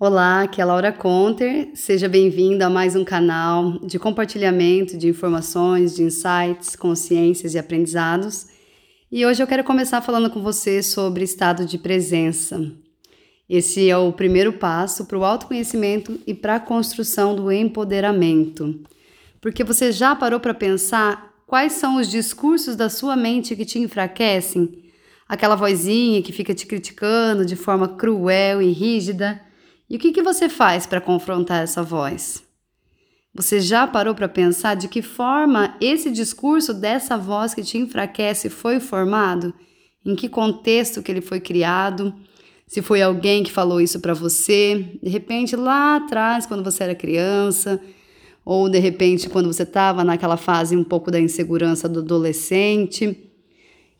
Olá, aqui é Laura Conter. Seja bem-vindo a mais um canal de compartilhamento de informações, de insights, consciências e aprendizados. E hoje eu quero começar falando com você sobre estado de presença. Esse é o primeiro passo para o autoconhecimento e para a construção do empoderamento. Porque você já parou para pensar quais são os discursos da sua mente que te enfraquecem? Aquela vozinha que fica te criticando de forma cruel e rígida e o que, que você faz para confrontar essa voz? Você já parou para pensar de que forma esse discurso dessa voz que te enfraquece foi formado? Em que contexto que ele foi criado? Se foi alguém que falou isso para você, de repente lá atrás, quando você era criança, ou de repente quando você estava naquela fase um pouco da insegurança do adolescente.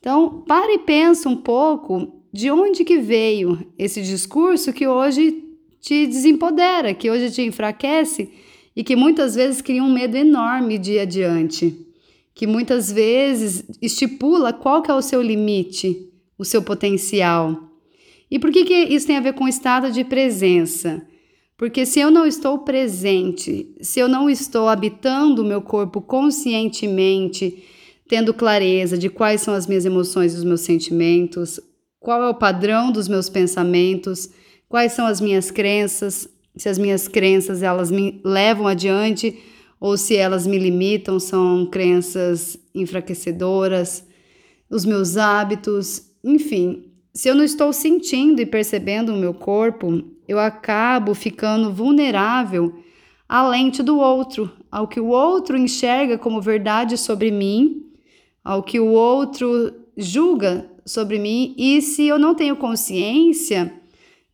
Então, pare e pensa um pouco de onde que veio esse discurso que hoje te desempodera, que hoje te enfraquece e que muitas vezes cria um medo enorme de ir adiante, que muitas vezes estipula qual que é o seu limite, o seu potencial. E por que, que isso tem a ver com o estado de presença? Porque se eu não estou presente, se eu não estou habitando o meu corpo conscientemente, tendo clareza de quais são as minhas emoções e os meus sentimentos, qual é o padrão dos meus pensamentos, quais são as minhas crenças, se as minhas crenças elas me levam adiante ou se elas me limitam, são crenças enfraquecedoras, os meus hábitos, enfim. Se eu não estou sentindo e percebendo o meu corpo, eu acabo ficando vulnerável à lente do outro, ao que o outro enxerga como verdade sobre mim, ao que o outro julga sobre mim, e se eu não tenho consciência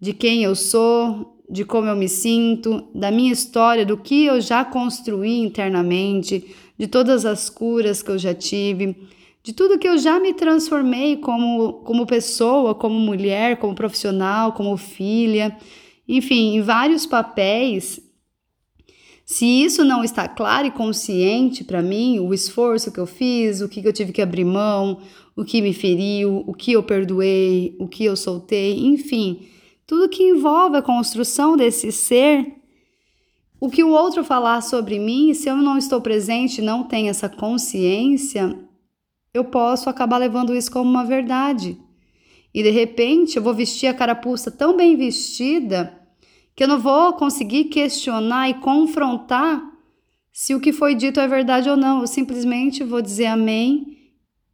de quem eu sou, de como eu me sinto, da minha história, do que eu já construí internamente, de todas as curas que eu já tive, de tudo que eu já me transformei como, como pessoa, como mulher, como profissional, como filha, enfim, em vários papéis. Se isso não está claro e consciente para mim, o esforço que eu fiz, o que eu tive que abrir mão, o que me feriu, o que eu perdoei, o que eu soltei, enfim, tudo que envolve a construção desse ser, o que o outro falar sobre mim, se eu não estou presente, não tenho essa consciência, eu posso acabar levando isso como uma verdade. E de repente eu vou vestir a carapuça tão bem vestida que eu não vou conseguir questionar e confrontar se o que foi dito é verdade ou não. Eu simplesmente vou dizer amém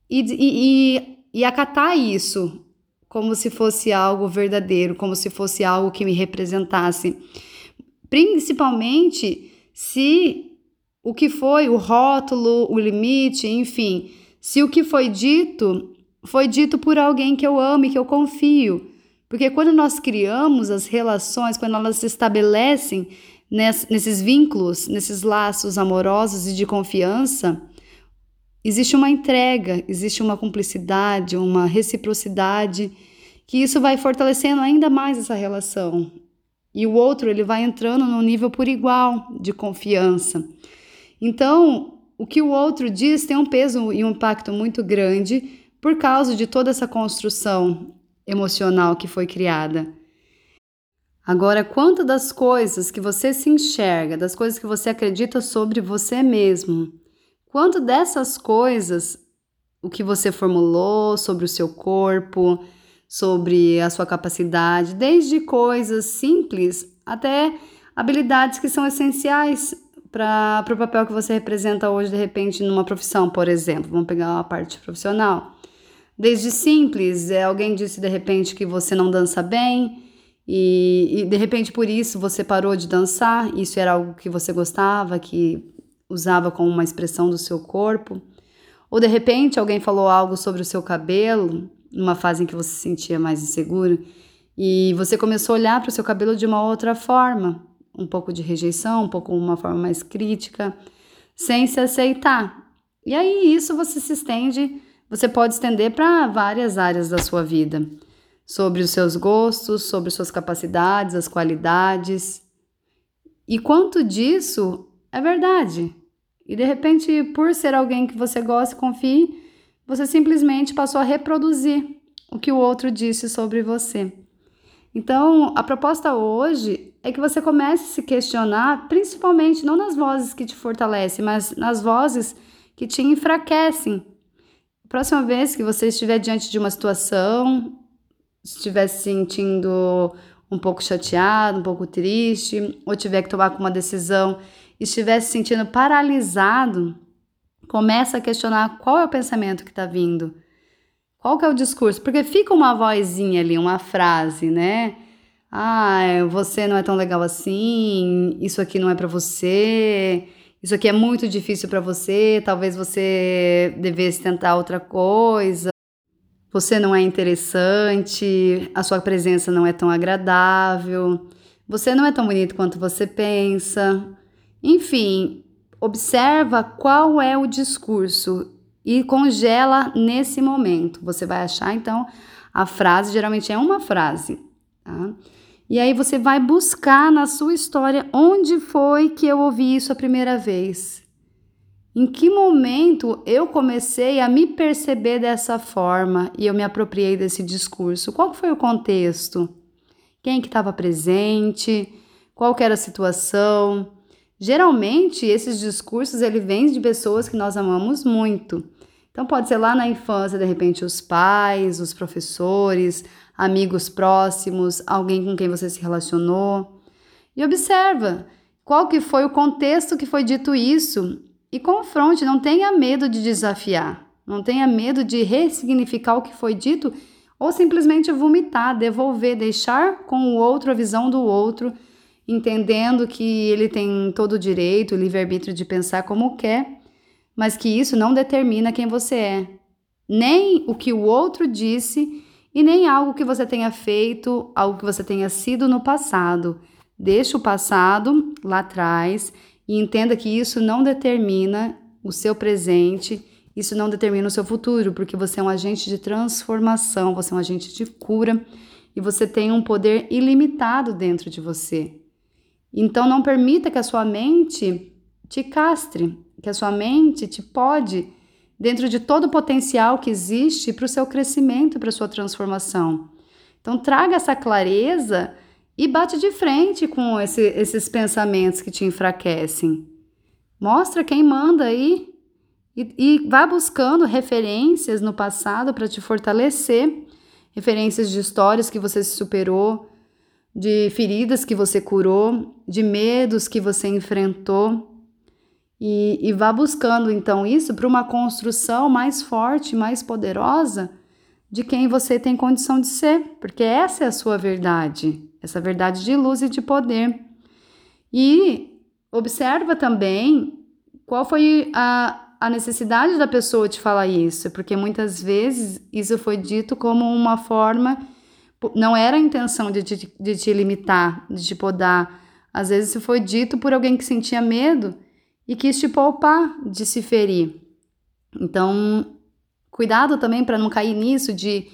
e, e, e, e acatar isso como se fosse algo verdadeiro, como se fosse algo que me representasse. Principalmente se o que foi o rótulo, o limite, enfim, se o que foi dito foi dito por alguém que eu amo e que eu confio. Porque quando nós criamos as relações, quando elas se estabelecem nesses vínculos, nesses laços amorosos e de confiança, existe uma entrega, existe uma cumplicidade, uma reciprocidade, que isso vai fortalecendo ainda mais essa relação. E o outro, ele vai entrando no nível por igual de confiança. Então, o que o outro diz tem um peso e um impacto muito grande por causa de toda essa construção emocional que foi criada. Agora, quanto das coisas que você se enxerga, das coisas que você acredita sobre você mesmo, Quanto dessas coisas, o que você formulou sobre o seu corpo, sobre a sua capacidade, desde coisas simples até habilidades que são essenciais para o papel que você representa hoje, de repente, numa profissão, por exemplo. Vamos pegar uma parte profissional. Desde simples, é, alguém disse de repente que você não dança bem e, e de repente por isso você parou de dançar. Isso era algo que você gostava, que usava como uma expressão do seu corpo, ou de repente alguém falou algo sobre o seu cabelo, numa fase em que você se sentia mais inseguro, e você começou a olhar para o seu cabelo de uma outra forma, um pouco de rejeição, um pouco uma forma mais crítica, sem se aceitar. E aí isso você se estende, você pode estender para várias áreas da sua vida, sobre os seus gostos, sobre suas capacidades, as qualidades. E quanto disso é verdade? E de repente, por ser alguém que você gosta e confie, você simplesmente passou a reproduzir o que o outro disse sobre você. Então, a proposta hoje é que você comece a se questionar, principalmente não nas vozes que te fortalecem, mas nas vozes que te enfraquecem. Próxima vez que você estiver diante de uma situação, estiver se sentindo um pouco chateado, um pouco triste, ou tiver que tomar uma decisão, estiver se sentindo paralisado, começa a questionar qual é o pensamento que está vindo. Qual que é o discurso? Porque fica uma vozinha ali, uma frase, né? Ah, você não é tão legal assim, isso aqui não é para você, isso aqui é muito difícil para você, talvez você devesse tentar outra coisa. Você não é interessante, a sua presença não é tão agradável, você não é tão bonito quanto você pensa. Enfim, observa qual é o discurso e congela nesse momento. Você vai achar então a frase, geralmente é uma frase, tá? E aí você vai buscar na sua história onde foi que eu ouvi isso a primeira vez. Em que momento eu comecei a me perceber dessa forma e eu me apropriei desse discurso? Qual foi o contexto? Quem que estava presente? Qual que era a situação? Geralmente esses discursos ele vêm de pessoas que nós amamos muito. Então pode ser lá na infância, de repente os pais, os professores, amigos próximos, alguém com quem você se relacionou. E observa qual que foi o contexto que foi dito isso e confronte, não tenha medo de desafiar, não tenha medo de ressignificar o que foi dito ou simplesmente vomitar, devolver, deixar com o outro a visão do outro, entendendo que ele tem todo o direito, o livre-arbítrio de pensar como quer, mas que isso não determina quem você é. Nem o que o outro disse e nem algo que você tenha feito, algo que você tenha sido no passado. Deixe o passado lá atrás e entenda que isso não determina o seu presente, isso não determina o seu futuro, porque você é um agente de transformação, você é um agente de cura e você tem um poder ilimitado dentro de você. Então não permita que a sua mente te castre, que a sua mente te pode dentro de todo o potencial que existe para o seu crescimento, para a sua transformação. Então, traga essa clareza e bate de frente com esse, esses pensamentos que te enfraquecem. Mostra quem manda aí e, e vá buscando referências no passado para te fortalecer referências de histórias que você se superou, de feridas que você curou, de medos que você enfrentou e, e vá buscando então isso para uma construção mais forte, mais poderosa de quem você tem condição de ser, porque essa é a sua verdade, essa verdade de luz e de poder. E observa também qual foi a, a necessidade da pessoa te falar isso, porque muitas vezes isso foi dito como uma forma, não era a intenção de, de, de te limitar, de te podar. Às vezes foi dito por alguém que sentia medo e quis te poupar de se ferir. Então, cuidado também para não cair nisso de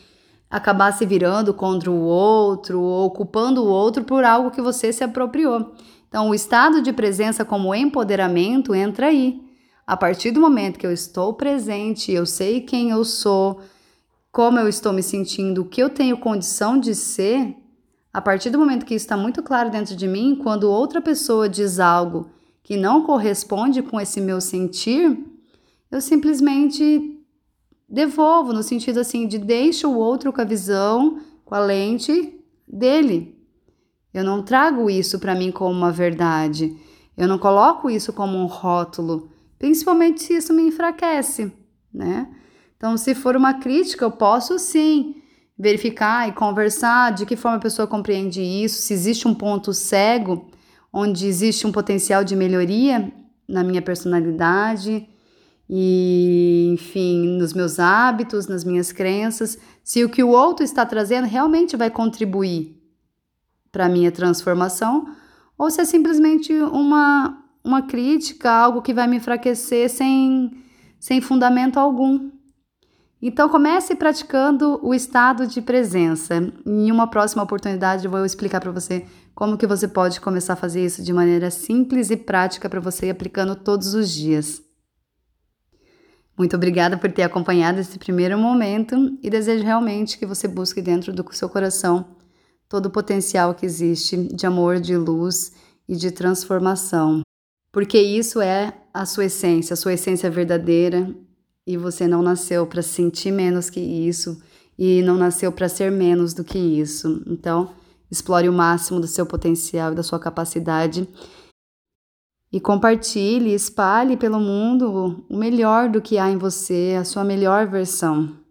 acabar se virando contra o outro ou culpando o outro por algo que você se apropriou. Então, o estado de presença como empoderamento entra aí. A partir do momento que eu estou presente, eu sei quem eu sou, como eu estou me sentindo, o que eu tenho condição de ser, a partir do momento que isso está muito claro dentro de mim, quando outra pessoa diz algo que não corresponde com esse meu sentir, eu simplesmente devolvo, no sentido assim, de deixo o outro com a visão, com a lente dele. Eu não trago isso para mim como uma verdade. Eu não coloco isso como um rótulo, principalmente se isso me enfraquece, né? Então, se for uma crítica, eu posso sim verificar e conversar de que forma a pessoa compreende isso, se existe um ponto cego onde existe um potencial de melhoria na minha personalidade e, enfim, nos meus hábitos, nas minhas crenças, se o que o outro está trazendo realmente vai contribuir para a minha transformação ou se é simplesmente uma, uma crítica, algo que vai me enfraquecer sem, sem fundamento algum. Então comece praticando o estado de presença. Em uma próxima oportunidade eu vou explicar para você como que você pode começar a fazer isso de maneira simples e prática para você aplicando todos os dias. Muito obrigada por ter acompanhado esse primeiro momento e desejo realmente que você busque dentro do seu coração todo o potencial que existe de amor, de luz e de transformação. Porque isso é a sua essência, a sua essência verdadeira, e você não nasceu para sentir menos que isso e não nasceu para ser menos do que isso. Então, explore o máximo do seu potencial e da sua capacidade e compartilhe, espalhe pelo mundo o melhor do que há em você, a sua melhor versão.